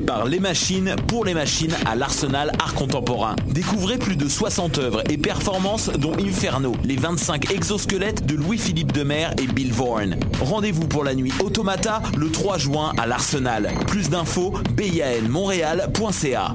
par les machines pour les machines à l'Arsenal Art Contemporain. Découvrez plus de 60 œuvres et performances dont Inferno, les 25 exosquelettes de Louis-Philippe Demer et Bill Vaughan. Rendez-vous pour la nuit Automata le 3 juin à l'Arsenal. Plus d'infos, bianmontréal.ca.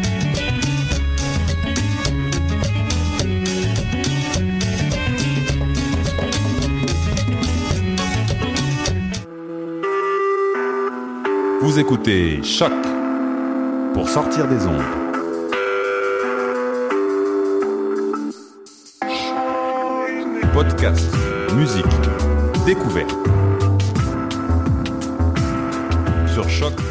Vous écoutez Choc pour sortir des ondes. Podcast, musique, découverte. Sur choc.ca.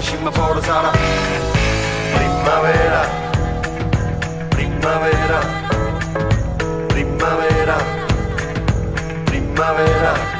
Ma quando scimma fuori sarà Primavera Primavera Primavera Primavera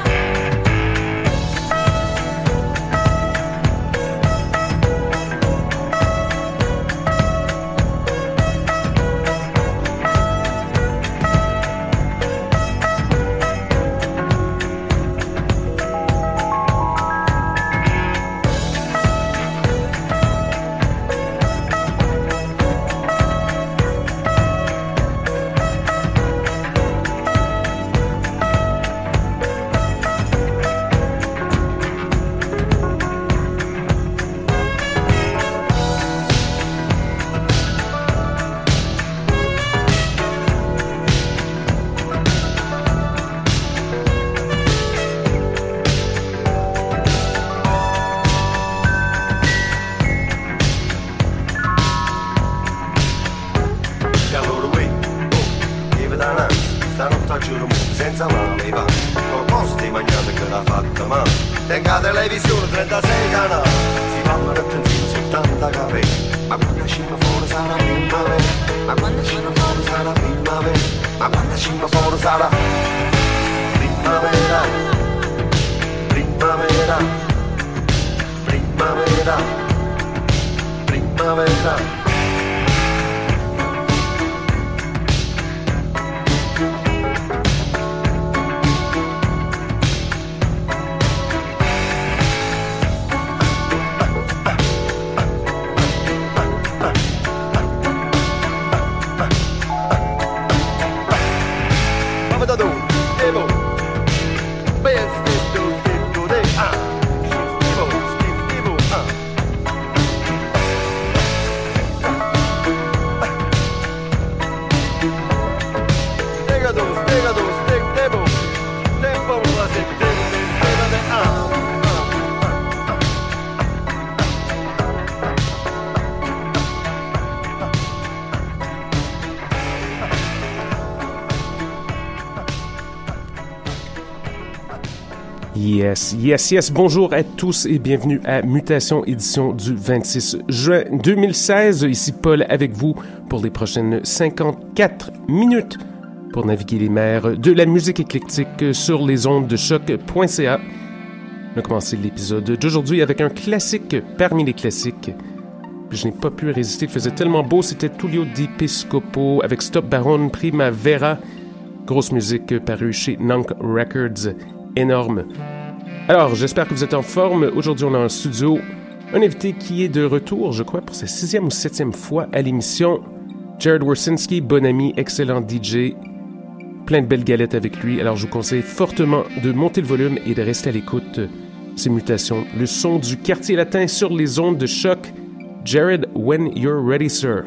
ベースでどうしてどうであ Yes, yes, yes. Bonjour à tous et bienvenue à Mutation édition du 26 juin 2016. Ici Paul avec vous pour les prochaines 54 minutes pour naviguer les mers de la musique éclectique sur les ondes de choc.ca. On a commencé l'épisode d'aujourd'hui avec un classique parmi les classiques. Je n'ai pas pu résister, il faisait tellement beau, c'était Tullio Di Piscopo avec Stop Baron Primavera. Grosse musique parue chez Nunk Records énorme. Alors, j'espère que vous êtes en forme. Aujourd'hui, on a en studio un invité qui est de retour, je crois, pour sa sixième ou septième fois à l'émission. Jared Warsinski, bon ami, excellent DJ, plein de belles galettes avec lui. Alors, je vous conseille fortement de monter le volume et de rester à l'écoute. Ces mutations, le son du quartier latin sur les ondes de choc. Jared, when you're ready, sir.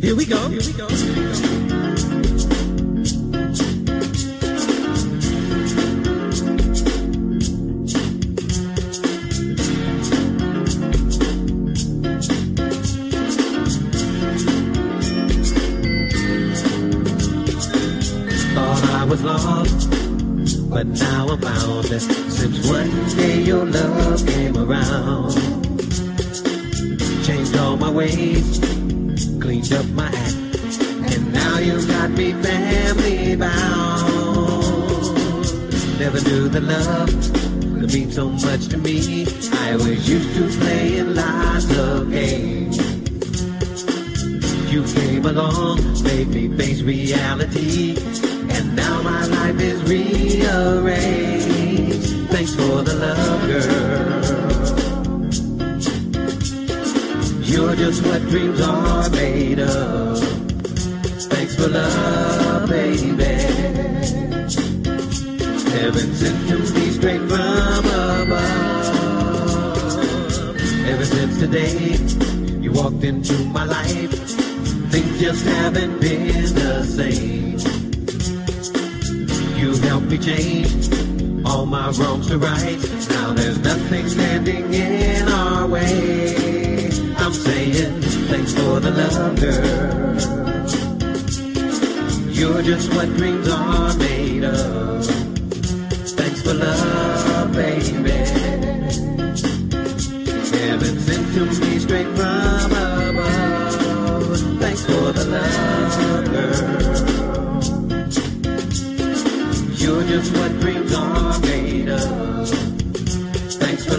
Here we go. Here we go. Here we go.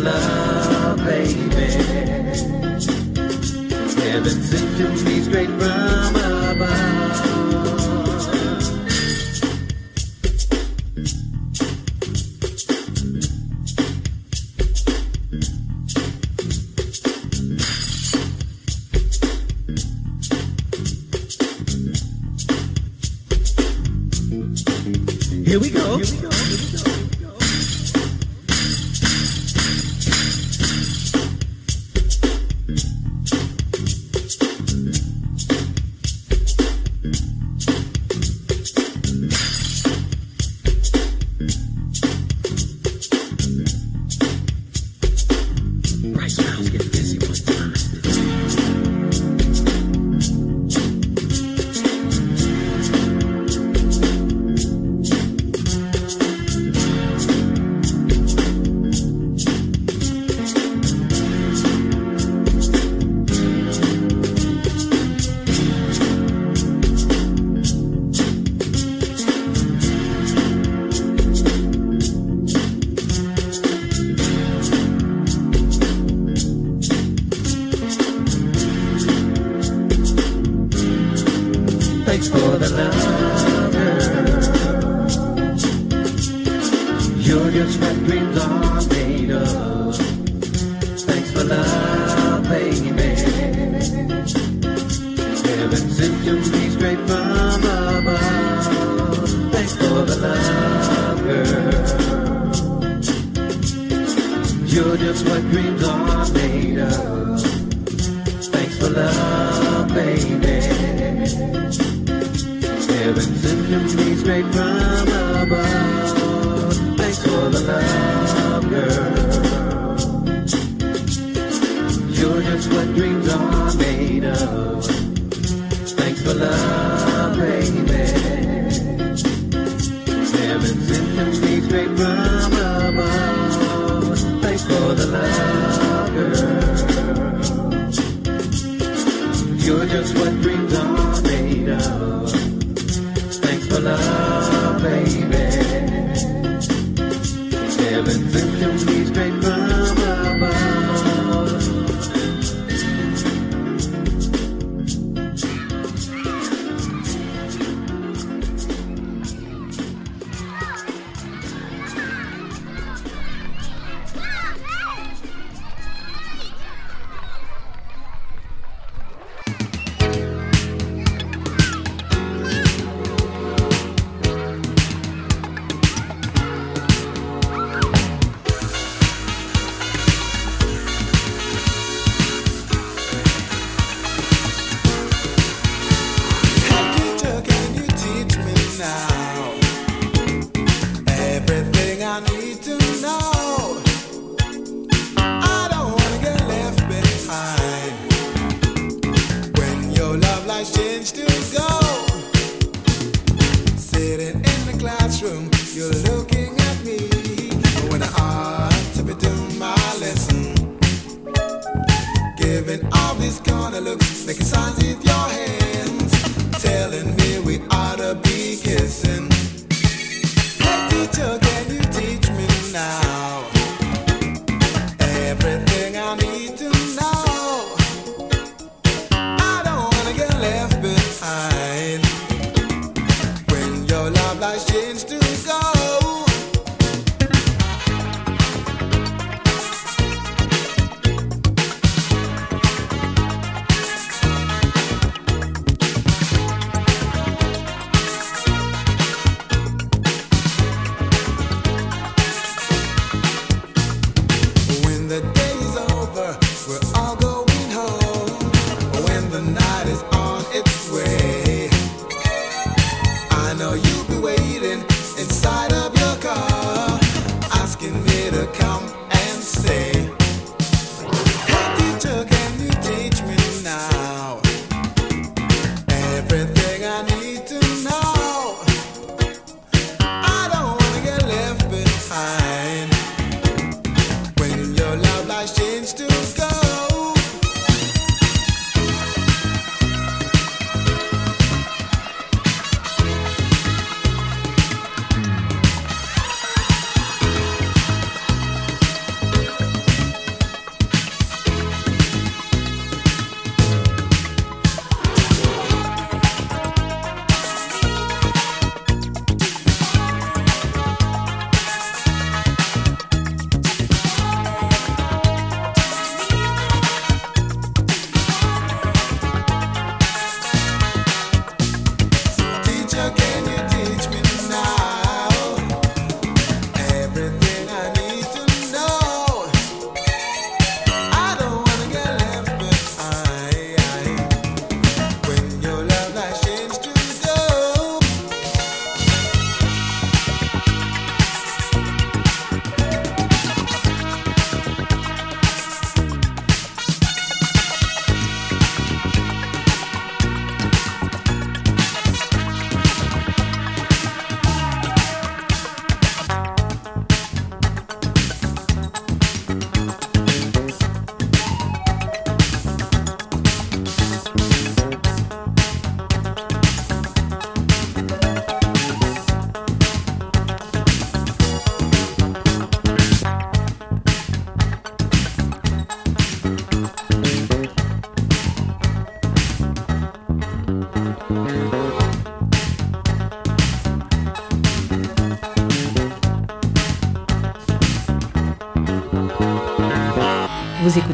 love, baby. Heaven sent to these great from above. Oh, thanks for the love, girl. You're just what dreams are made of. Thanks for love. Changed. to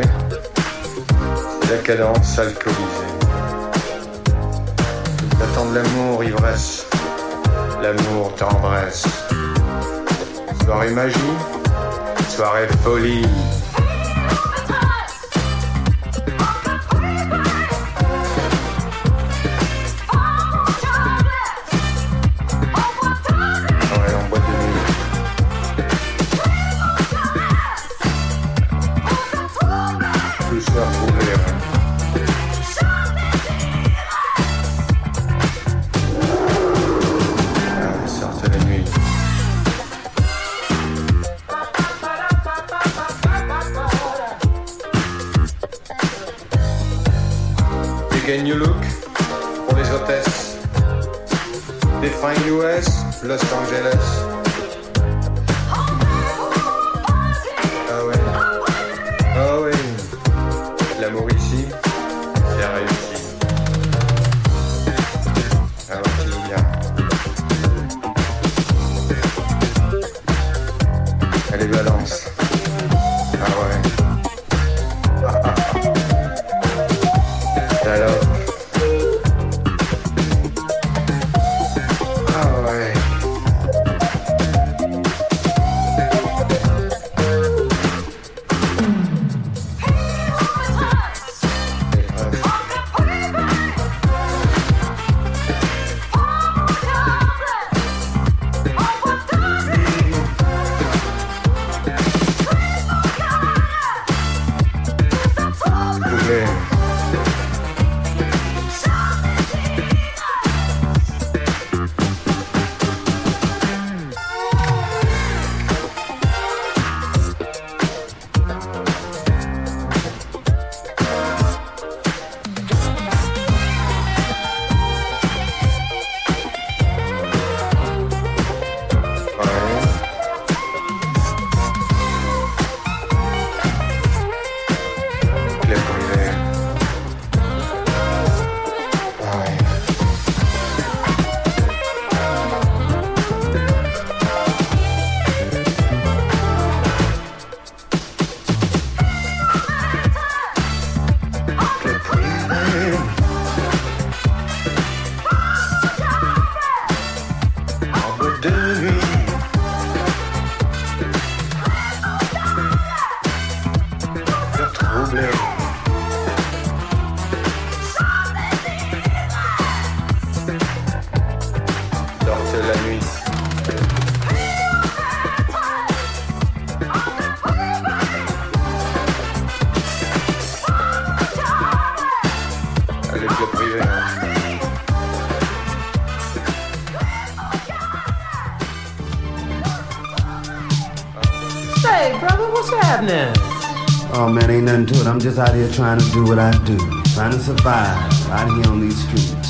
la cadence alcoolisée. J'attends de l'amour ivresse, l'amour tendresse. Soirée magie, soirée folie. Nothing to it. I'm just out here trying to do what I do. Trying to survive out here on these streets.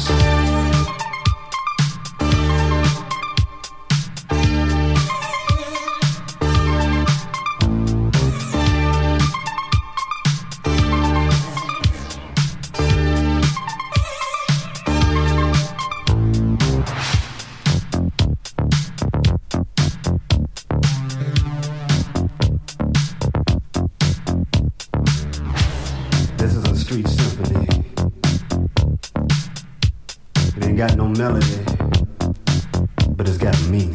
But it's got meaning.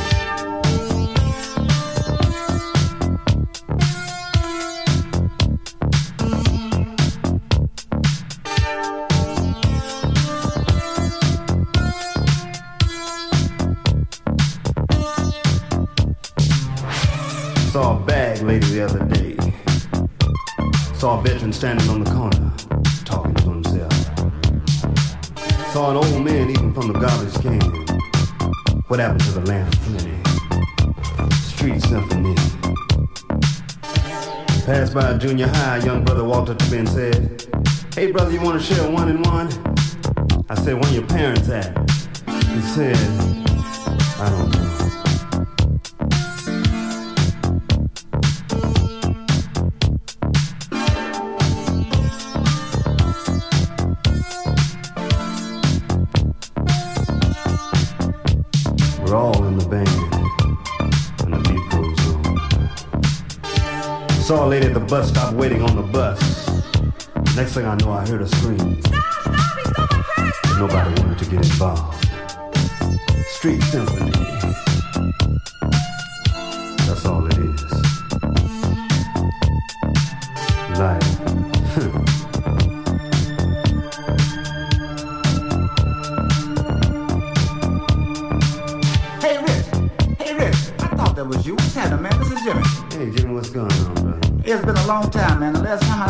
Saw a bag lady the other day. Saw a veteran standing on What happened to the land of plenty? Street symphony. Passed by a junior high, young brother walked up to me and said, Hey brother, you wanna share one and one? I said, Where your parents at? He said, I don't know. Bus stop waiting on the bus. Next thing I know, I heard her scream. But nobody wanted to get involved. Street symphony.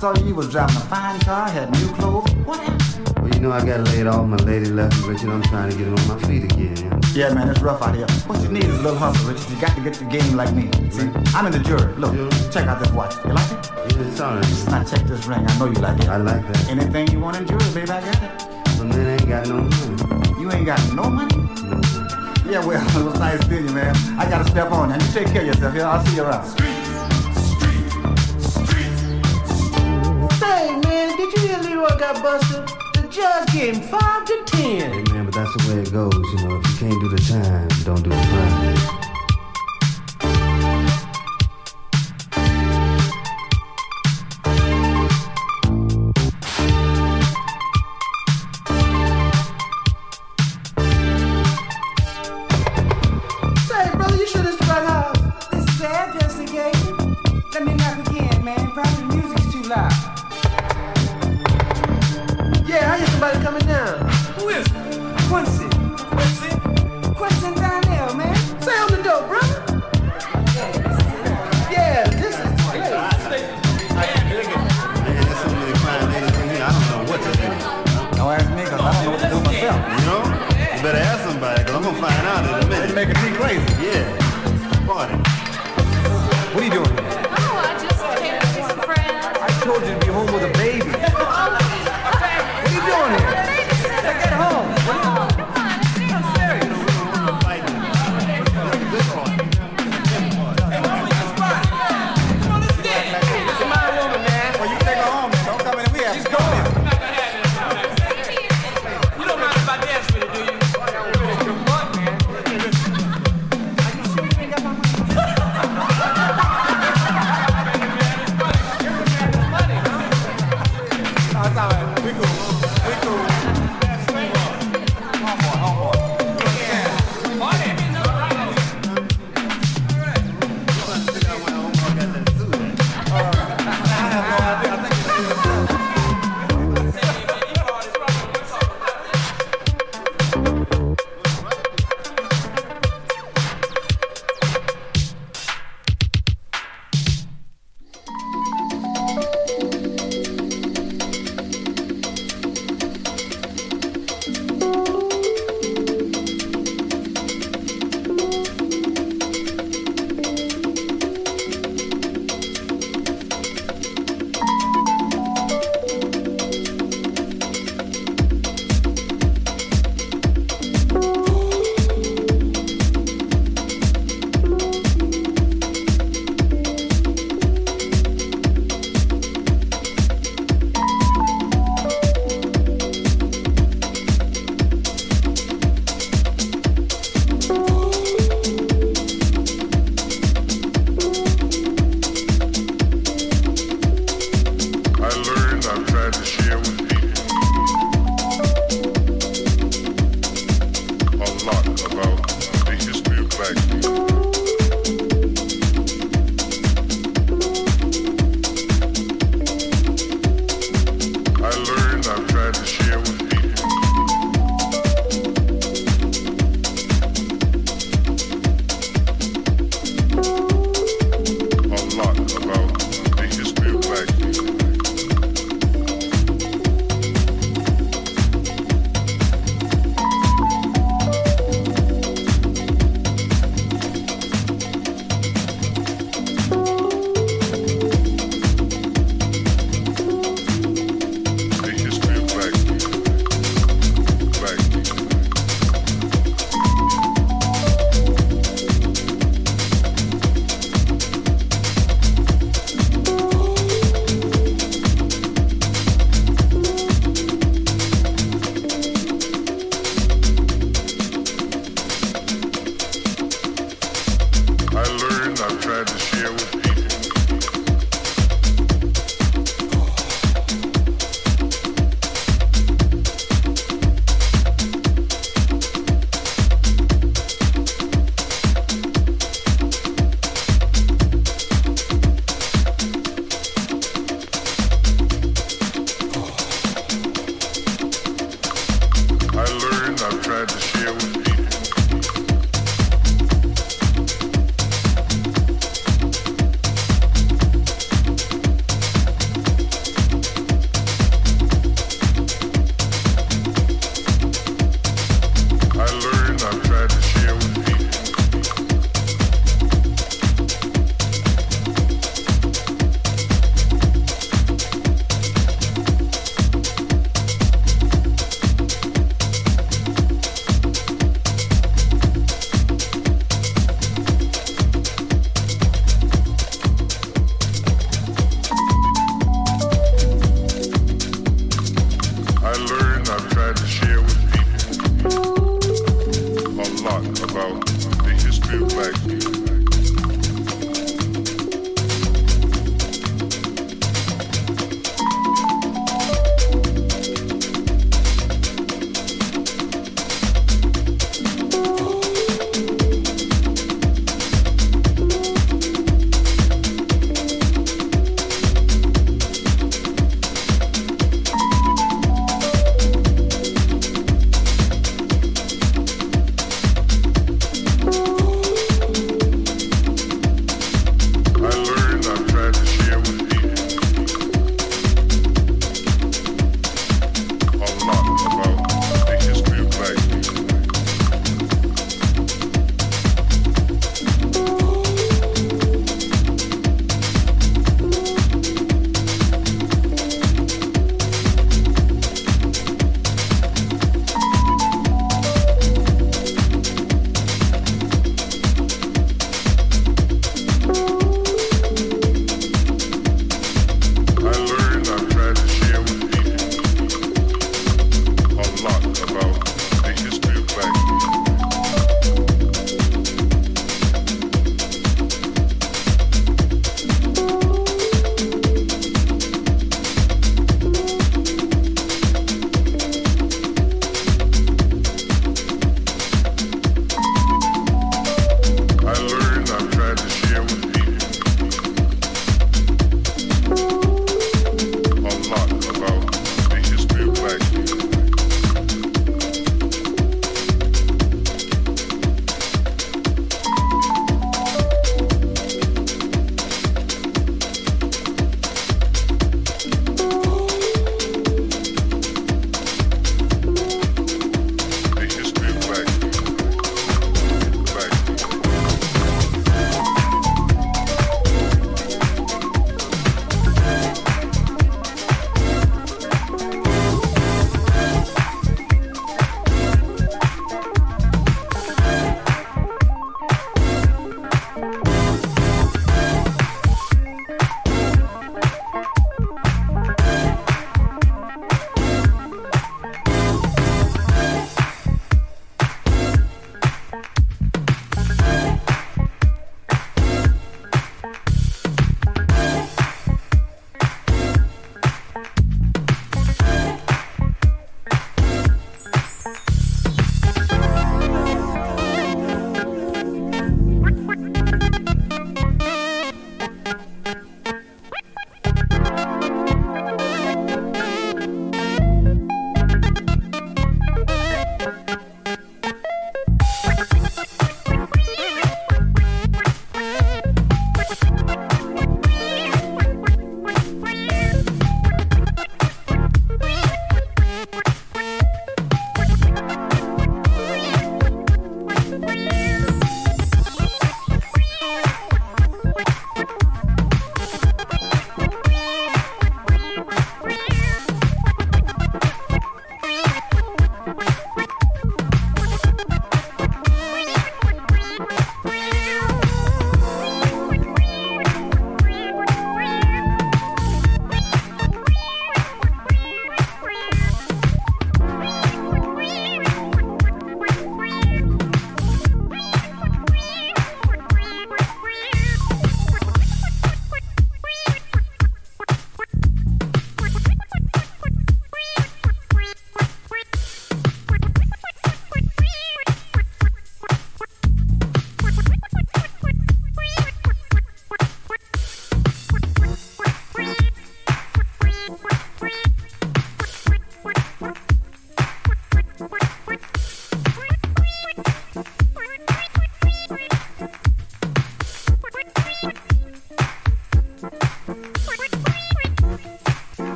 Saw you, you was driving a fine car, had new clothes. What happened? Well, you know I got laid off. My lady left me, Richard. I'm trying to get on my feet again. Yeah, man, it's rough out here. What you need is a little hustle, Richard. You got to get the game like me. See, I'm in the jury. Look, check out this watch. You like it? Yeah, it's all right. Now check this ring. I know you like it. I like that. Anything you want in jury, baby, I got it. But man, I ain't got no money. You ain't got no money? Yeah, well, it was nice seeing you, man. I gotta step on now. You take care of yourself. Yeah, I'll see you around. Hey, hear Leroy got busted? The judge gave him five to ten. Hey, man, but that's the way it goes. You know, if you can't do the time, don't do the crime.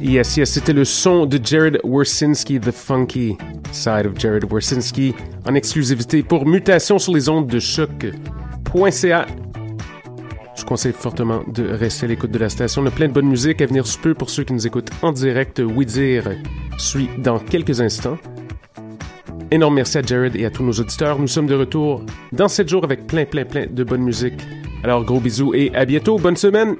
Yes, yes, c'était le son de Jared Wersinski, The Funky Side of Jared Wersinski, en exclusivité pour Mutation sur les ondes de choc.ca. Je conseille fortement de rester à l'écoute de la station. On a plein de bonne musique à venir sous peu pour ceux qui nous écoutent en direct. Oui dire suit dans quelques instants. Énorme merci à Jared et à tous nos auditeurs. Nous sommes de retour dans 7 jours avec plein, plein, plein de bonne musique. Alors, gros bisous et à bientôt. Bonne semaine!